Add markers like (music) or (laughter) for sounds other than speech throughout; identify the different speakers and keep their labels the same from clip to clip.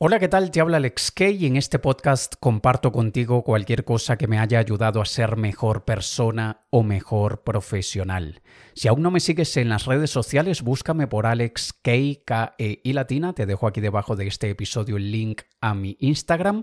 Speaker 1: Hola, ¿qué tal? Te habla Alex Kay y en este podcast comparto contigo cualquier cosa que me haya ayudado a ser mejor persona o mejor profesional. Si aún no me sigues en las redes sociales, búscame por Alex Kay, K -E y latina. Te dejo aquí debajo de este episodio el link a mi Instagram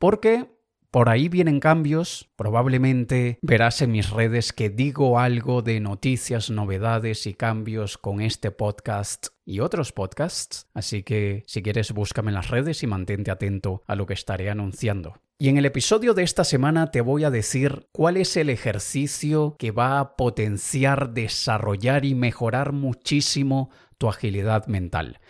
Speaker 1: porque por ahí vienen cambios, probablemente verás en mis redes que digo algo de noticias, novedades y cambios con este podcast y otros podcasts, así que si quieres búscame en las redes y mantente atento a lo que estaré anunciando. Y en el episodio de esta semana te voy a decir cuál es el ejercicio que va a potenciar, desarrollar y mejorar muchísimo tu agilidad mental.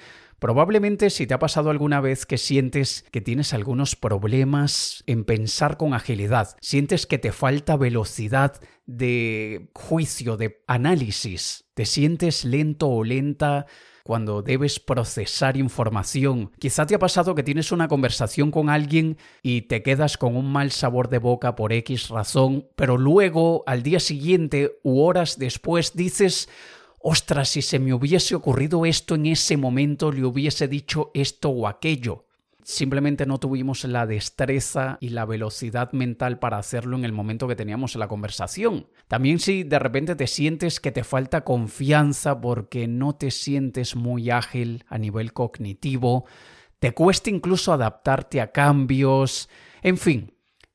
Speaker 1: Probablemente si te ha pasado alguna vez que sientes que tienes algunos problemas en pensar con agilidad, sientes que te falta velocidad de juicio, de análisis, te sientes lento o lenta cuando debes procesar información. Quizá te ha pasado que tienes una conversación con alguien y te quedas con un mal sabor de boca por X razón, pero luego al día siguiente u horas después dices ostras, si se me hubiese ocurrido esto en ese momento, le hubiese dicho esto o aquello. Simplemente no tuvimos la destreza y la velocidad mental para hacerlo en el momento que teníamos la conversación. También si de repente te sientes que te falta confianza porque no te sientes muy ágil a nivel cognitivo, te cuesta incluso adaptarte a cambios, en fin,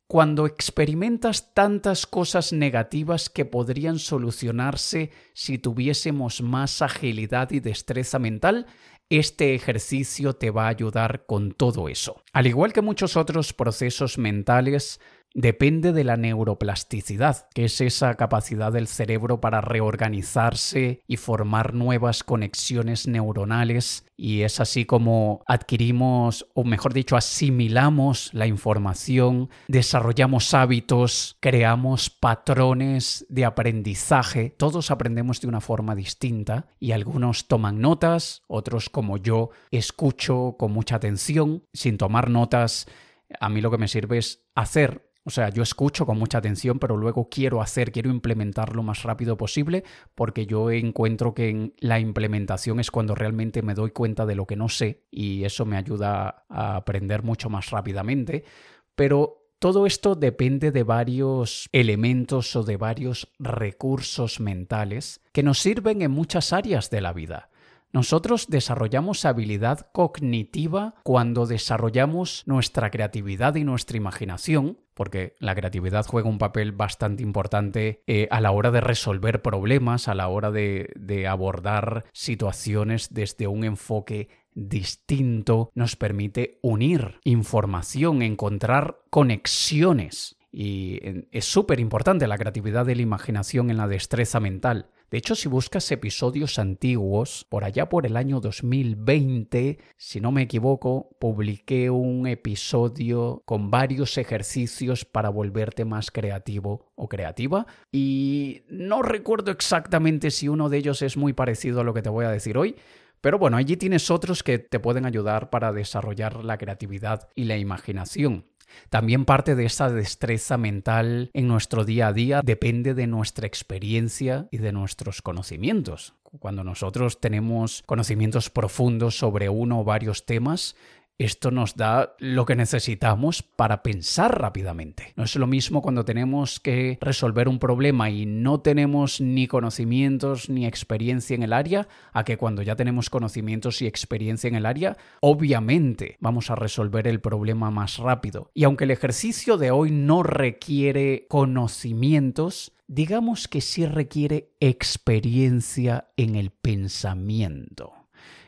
Speaker 1: cuando experimentas tantas cosas negativas que podrían solucionarse si tuviésemos más agilidad y destreza mental, este ejercicio te va a ayudar con todo eso. Al igual que muchos otros procesos mentales, depende de la neuroplasticidad, que es esa capacidad del cerebro para reorganizarse y formar nuevas conexiones neuronales. Y es así como adquirimos, o mejor dicho, asimilamos la información, desarrollamos hábitos, creamos patrones de aprendizaje. Todos aprendemos de una forma distinta y algunos toman notas, otros como yo escucho con mucha atención. Sin tomar notas, a mí lo que me sirve es hacer o sea, yo escucho con mucha atención, pero luego quiero hacer, quiero implementar lo más rápido posible, porque yo encuentro que en la implementación es cuando realmente me doy cuenta de lo que no sé y eso me ayuda a aprender mucho más rápidamente. Pero todo esto depende de varios elementos o de varios recursos mentales que nos sirven en muchas áreas de la vida. Nosotros desarrollamos habilidad cognitiva cuando desarrollamos nuestra creatividad y nuestra imaginación, porque la creatividad juega un papel bastante importante eh, a la hora de resolver problemas, a la hora de, de abordar situaciones desde un enfoque distinto, nos permite unir información, encontrar conexiones. Y eh, es súper importante la creatividad y la imaginación en la destreza mental. De hecho, si buscas episodios antiguos, por allá por el año 2020, si no me equivoco, publiqué un episodio con varios ejercicios para volverte más creativo o creativa. Y no recuerdo exactamente si uno de ellos es muy parecido a lo que te voy a decir hoy, pero bueno, allí tienes otros que te pueden ayudar para desarrollar la creatividad y la imaginación. También parte de esa destreza mental en nuestro día a día depende de nuestra experiencia y de nuestros conocimientos. Cuando nosotros tenemos conocimientos profundos sobre uno o varios temas, esto nos da lo que necesitamos para pensar rápidamente. No es lo mismo cuando tenemos que resolver un problema y no tenemos ni conocimientos ni experiencia en el área, a que cuando ya tenemos conocimientos y experiencia en el área, obviamente vamos a resolver el problema más rápido. Y aunque el ejercicio de hoy no requiere conocimientos, digamos que sí requiere experiencia en el pensamiento.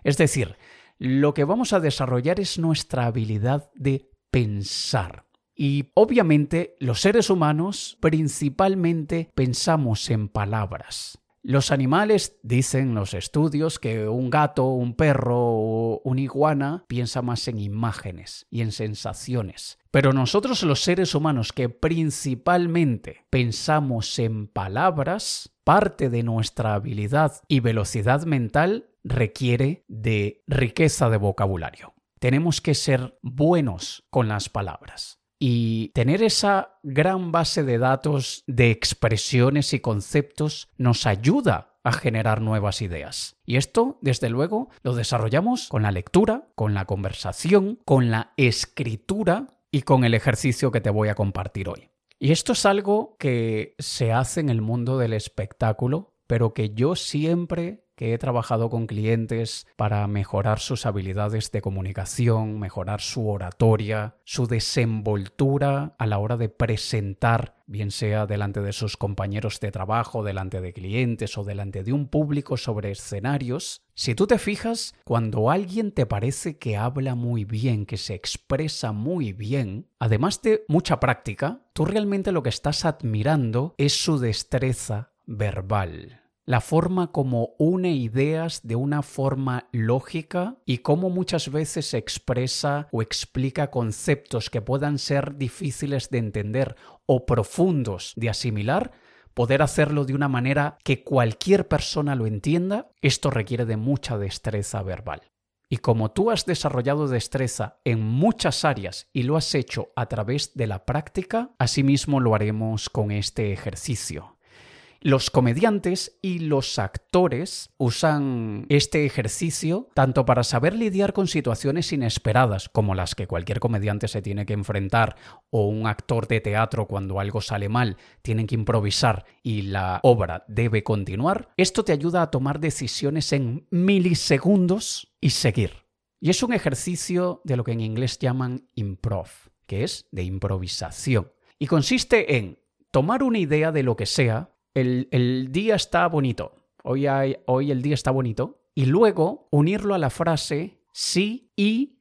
Speaker 1: Es decir, lo que vamos a desarrollar es nuestra habilidad de pensar. Y obviamente los seres humanos principalmente pensamos en palabras. Los animales, dicen los estudios, que un gato, un perro o una iguana piensa más en imágenes y en sensaciones. Pero nosotros los seres humanos que principalmente pensamos en palabras, parte de nuestra habilidad y velocidad mental requiere de riqueza de vocabulario. Tenemos que ser buenos con las palabras. Y tener esa gran base de datos de expresiones y conceptos nos ayuda a generar nuevas ideas. Y esto, desde luego, lo desarrollamos con la lectura, con la conversación, con la escritura y con el ejercicio que te voy a compartir hoy. Y esto es algo que se hace en el mundo del espectáculo, pero que yo siempre que he trabajado con clientes para mejorar sus habilidades de comunicación, mejorar su oratoria, su desenvoltura a la hora de presentar, bien sea delante de sus compañeros de trabajo, delante de clientes o delante de un público sobre escenarios. Si tú te fijas, cuando alguien te parece que habla muy bien, que se expresa muy bien, además de mucha práctica, tú realmente lo que estás admirando es su destreza verbal la forma como une ideas de una forma lógica y cómo muchas veces expresa o explica conceptos que puedan ser difíciles de entender o profundos de asimilar, poder hacerlo de una manera que cualquier persona lo entienda, esto requiere de mucha destreza verbal. Y como tú has desarrollado destreza en muchas áreas y lo has hecho a través de la práctica, asimismo lo haremos con este ejercicio. Los comediantes y los actores usan este ejercicio tanto para saber lidiar con situaciones inesperadas, como las que cualquier comediante se tiene que enfrentar, o un actor de teatro cuando algo sale mal, tienen que improvisar y la obra debe continuar. Esto te ayuda a tomar decisiones en milisegundos y seguir. Y es un ejercicio de lo que en inglés llaman improv, que es de improvisación. Y consiste en tomar una idea de lo que sea, el, día está bonito, hoy, hay, hoy el día está bonito, y luego unirlo a la frase sí y,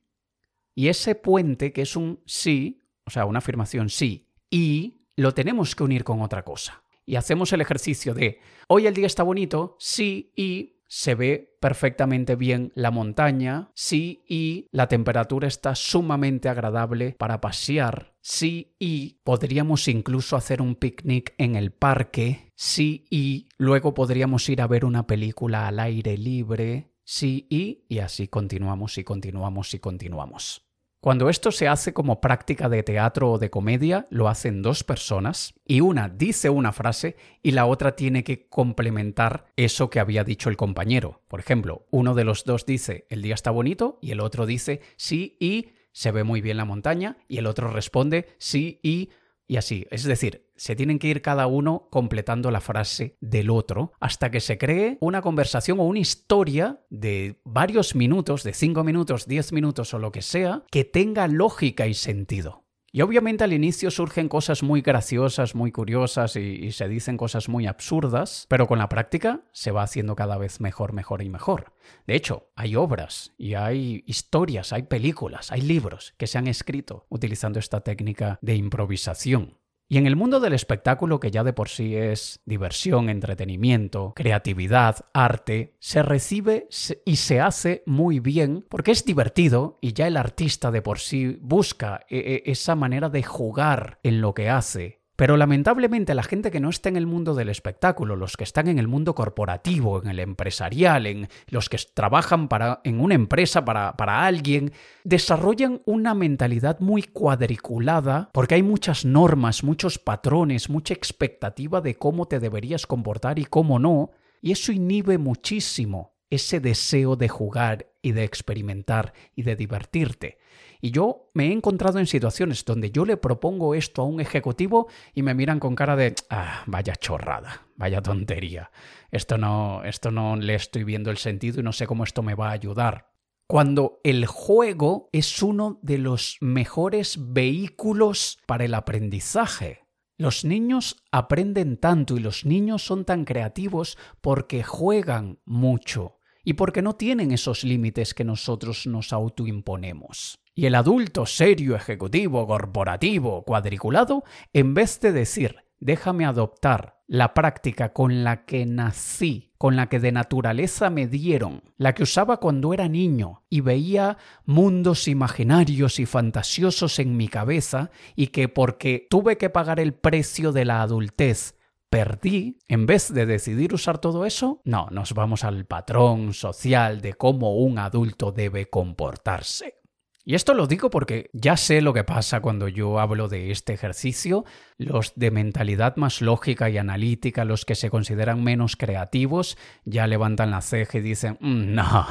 Speaker 1: y ese puente que es un sí, o sea, una afirmación sí, y lo tenemos que unir con otra cosa. Y hacemos el ejercicio de hoy el día está bonito, sí y se ve perfectamente bien la montaña, sí y la temperatura está sumamente agradable para pasear, sí y podríamos incluso hacer un picnic en el parque, sí y luego podríamos ir a ver una película al aire libre, sí y y así continuamos y continuamos y continuamos. Cuando esto se hace como práctica de teatro o de comedia, lo hacen dos personas y una dice una frase y la otra tiene que complementar eso que había dicho el compañero. Por ejemplo, uno de los dos dice el día está bonito y el otro dice sí y se ve muy bien la montaña y el otro responde sí y y así. Es decir, se tienen que ir cada uno completando la frase del otro hasta que se cree una conversación o una historia de varios minutos, de cinco minutos, diez minutos o lo que sea, que tenga lógica y sentido. Y obviamente al inicio surgen cosas muy graciosas, muy curiosas y, se dicen cosas muy absurdas, pero con la práctica se va haciendo cada vez mejor, mejor y mejor. De hecho, hay obras y hay historias, hay películas, hay libros que se han escrito utilizando esta técnica de improvisación. Y en el mundo del espectáculo, que ya de por sí es diversión, entretenimiento, creatividad, arte, se recibe y se hace muy bien porque es divertido y ya el artista de por sí busca e, e, esa manera de jugar en lo que hace pero lamentablemente la gente que no está en el mundo del espectáculo, los que están en el mundo corporativo, en el empresarial, en los que trabajan para, en una empresa para, para alguien, desarrollan una mentalidad muy cuadriculada porque hay muchas normas, muchos patrones, mucha expectativa de cómo te deberías comportar y cómo no, y eso inhibe muchísimo ese deseo de jugar y de experimentar y de divertirte. Y yo me he encontrado en situaciones donde yo le propongo esto a un ejecutivo y me miran con cara de, ah, vaya chorrada, vaya tontería. Esto no, esto no le estoy viendo el sentido y no sé cómo esto me va a ayudar. Cuando el juego es uno de los mejores vehículos para el aprendizaje. Los niños aprenden tanto y los niños son tan creativos porque juegan mucho y porque no tienen esos límites que nosotros nos autoimponemos. Y el adulto serio, ejecutivo, corporativo, cuadriculado, en vez de decir, déjame adoptar la práctica con la que nací, con la que de naturaleza me dieron, la que usaba cuando era niño y veía mundos imaginarios y fantasiosos en mi cabeza y que porque tuve que pagar el precio de la adultez perdí, en vez de decidir usar todo eso, no, nos vamos al patrón social de cómo un adulto debe comportarse. Y esto lo digo porque ya sé lo que pasa cuando yo hablo de este ejercicio. Los de mentalidad más lógica y analítica, los que se consideran menos creativos, ya levantan la ceja y dicen, mm, no,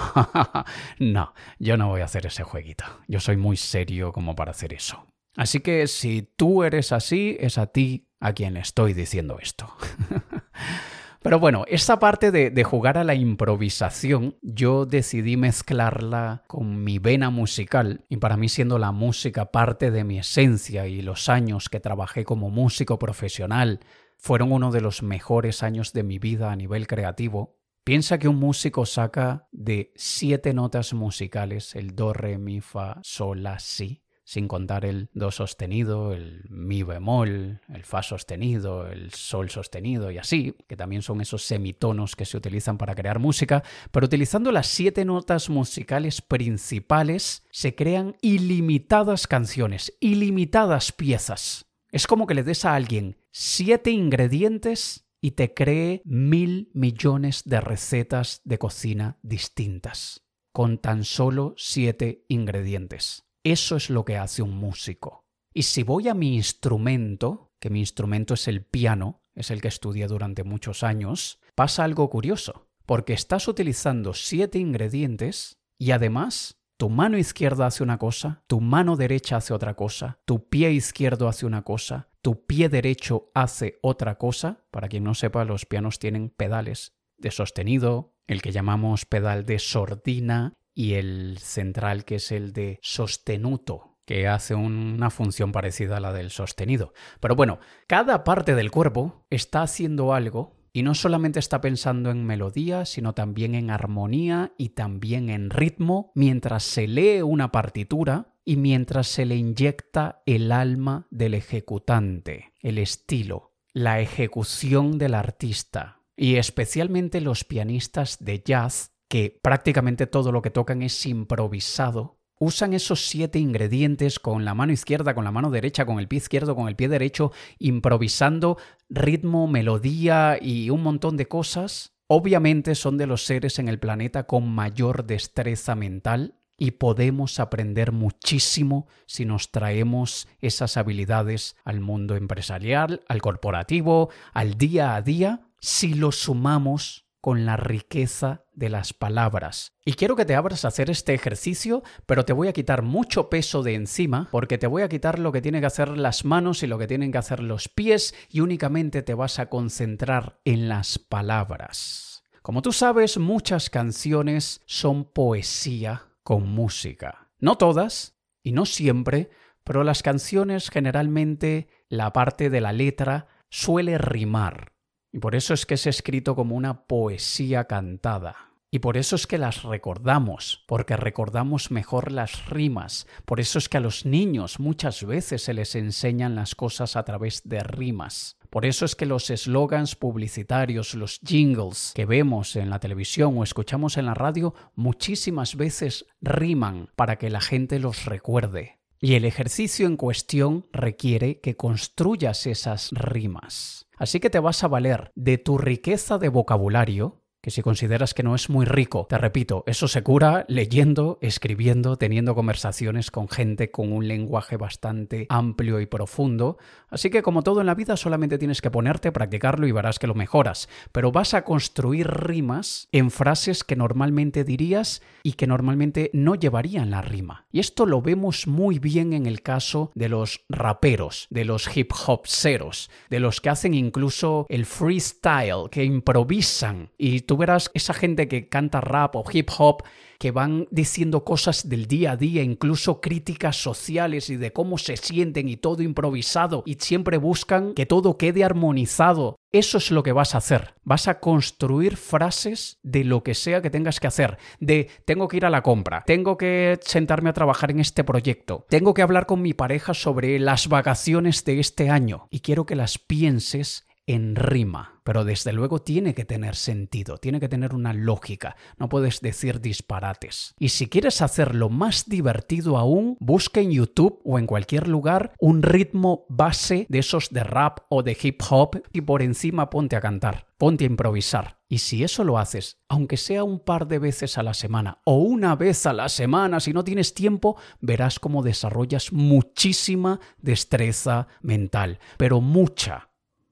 Speaker 1: (laughs) no, yo no voy a hacer ese jueguito. Yo soy muy serio como para hacer eso. Así que si tú eres así, es a ti a quien estoy diciendo esto. (laughs) Pero bueno, esta parte de, jugar a la improvisación, yo decidí mezclarla con mi vena musical y para mí siendo la música parte de mi esencia y los años que trabajé como músico profesional fueron uno de los mejores años de mi vida a nivel creativo, Piensa que un músico saca de siete notas musicales el do, re, mi, fa, sol, la, si, sin contar el do sostenido, el mi bemol, el fa sostenido, el sol sostenido y así, que también son esos semitonos que se utilizan para crear música, pero utilizando las siete notas musicales principales se crean ilimitadas canciones, ilimitadas piezas. Es como que le des a alguien siete ingredientes y te cree mil millones de recetas de cocina distintas, con tan solo siete ingredientes. Eso es lo que hace un músico. Y si voy a mi instrumento, que mi instrumento es el piano, es el que estudié durante muchos años, pasa algo curioso, porque estás utilizando siete ingredientes y además tu mano izquierda hace una cosa, tu mano derecha hace otra cosa, tu pie izquierdo hace una cosa, tu pie derecho hace otra cosa. Para quien no sepa, los pianos tienen pedales de sostenido, el que llamamos pedal de sordina y el central que es el de sostenuto, que hace una función parecida a la del sostenido. Pero bueno, cada parte del cuerpo está haciendo algo y no solamente está pensando en melodía, sino también en armonía y también en ritmo mientras se lee una partitura y mientras se le inyecta el alma del ejecutante, el estilo, la ejecución del artista. Y especialmente los pianistas de jazz que prácticamente todo lo que tocan es improvisado, usan esos siete ingredientes con la mano izquierda, con la mano derecha, con el pie izquierdo, con el pie derecho, improvisando ritmo, melodía y un montón de cosas, obviamente son de los seres en el planeta con mayor destreza mental y podemos aprender muchísimo si nos traemos esas habilidades al mundo empresarial, al corporativo, al día a día, si lo sumamos con la riqueza de las palabras. Y quiero que te abras a hacer este ejercicio, pero te voy a quitar mucho peso de encima, porque te voy a quitar lo que tienen que hacer las manos y lo que tienen que hacer los pies, y únicamente te vas a concentrar en las palabras. Como tú sabes, muchas canciones son poesía con música. No todas, y no siempre, pero las canciones generalmente la parte de la letra suele rimar. Y por eso es que es escrito como una poesía cantada. Y por eso es que las recordamos, porque recordamos mejor las rimas. Por eso es que a los niños muchas veces se les enseñan las cosas a través de rimas. Por eso es que los eslogans publicitarios, los jingles que vemos en la televisión o escuchamos en la radio, muchísimas veces riman para que la gente los recuerde. Y el ejercicio en cuestión requiere que construyas esas rimas. Así que te vas a valer de tu riqueza de vocabulario, que si consideras que no es muy rico, te repito, eso se cura leyendo, escribiendo, teniendo conversaciones con gente con un lenguaje bastante amplio y profundo. Así que como todo en la vida solamente tienes que ponerte, practicarlo y verás que lo mejoras. Pero vas a construir rimas en frases que normalmente dirías y que normalmente no llevarían la rima. Y esto lo vemos muy bien en el caso de los raperos, de los hip hopseros, de los que hacen incluso el freestyle, que improvisan y verás esa gente que canta rap o hip hop que van diciendo cosas del día a día, incluso críticas sociales y de cómo se sienten y todo improvisado y siempre buscan que todo quede armonizado. Eso es lo que vas a hacer. Vas a construir frases de lo que sea que tengas que hacer. De tengo que ir a la compra, tengo que sentarme a trabajar en este proyecto, tengo que hablar con mi pareja sobre las vacaciones de este año. Y quiero que las pienses en rima, pero desde luego tiene que tener sentido, tiene que tener una lógica, no puedes decir disparates. Y si quieres hacerlo más divertido aún, busca en YouTube o en cualquier lugar un ritmo base de esos de rap o de hip hop y por encima ponte a cantar, ponte a improvisar. Y si eso lo haces, aunque sea un par de veces a la semana o una vez a la semana, si no tienes tiempo, verás cómo desarrollas muchísima destreza mental, pero mucha,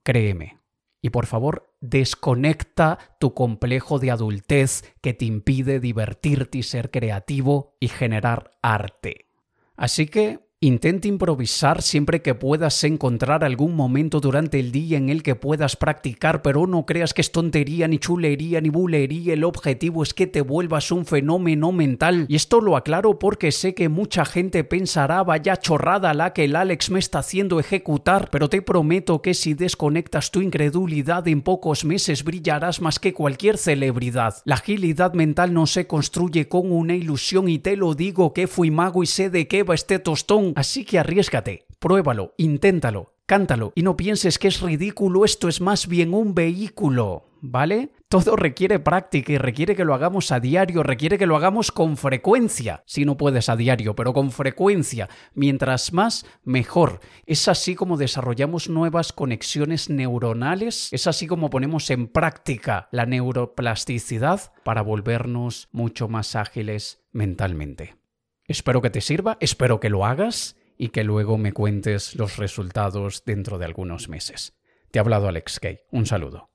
Speaker 1: créeme. Y por favor, desconecta tu complejo de adultez que te impide divertirte y ser creativo y generar arte. Así que Intenta improvisar siempre que puedas encontrar algún momento durante el día en el que puedas practicar, pero no creas que es tontería, ni chulería, ni bulería. El objetivo es que te vuelvas un fenómeno mental. Y esto lo aclaro porque sé que mucha gente pensará, vaya chorrada la que el Alex me está haciendo ejecutar, pero te prometo que si desconectas tu incredulidad en pocos meses brillarás más que cualquier celebridad. La agilidad mental no se construye con una ilusión y te lo digo que fui mago y sé de qué va este tostón Así que arriesgate, pruébalo, inténtalo, cántalo y no pienses que es ridículo, esto es más bien un vehículo, ¿vale? Todo requiere práctica y requiere que lo hagamos a diario, requiere que lo hagamos con frecuencia. Si no puedes a diario, pero con frecuencia. Mientras más, mejor. Es así como desarrollamos nuevas conexiones neuronales, es así como ponemos en práctica la neuroplasticidad para volvernos mucho más ágiles mentalmente. Espero que te sirva, espero que lo hagas y que luego me cuentes los resultados dentro de algunos meses. Te ha hablado Alex Kay. Un saludo.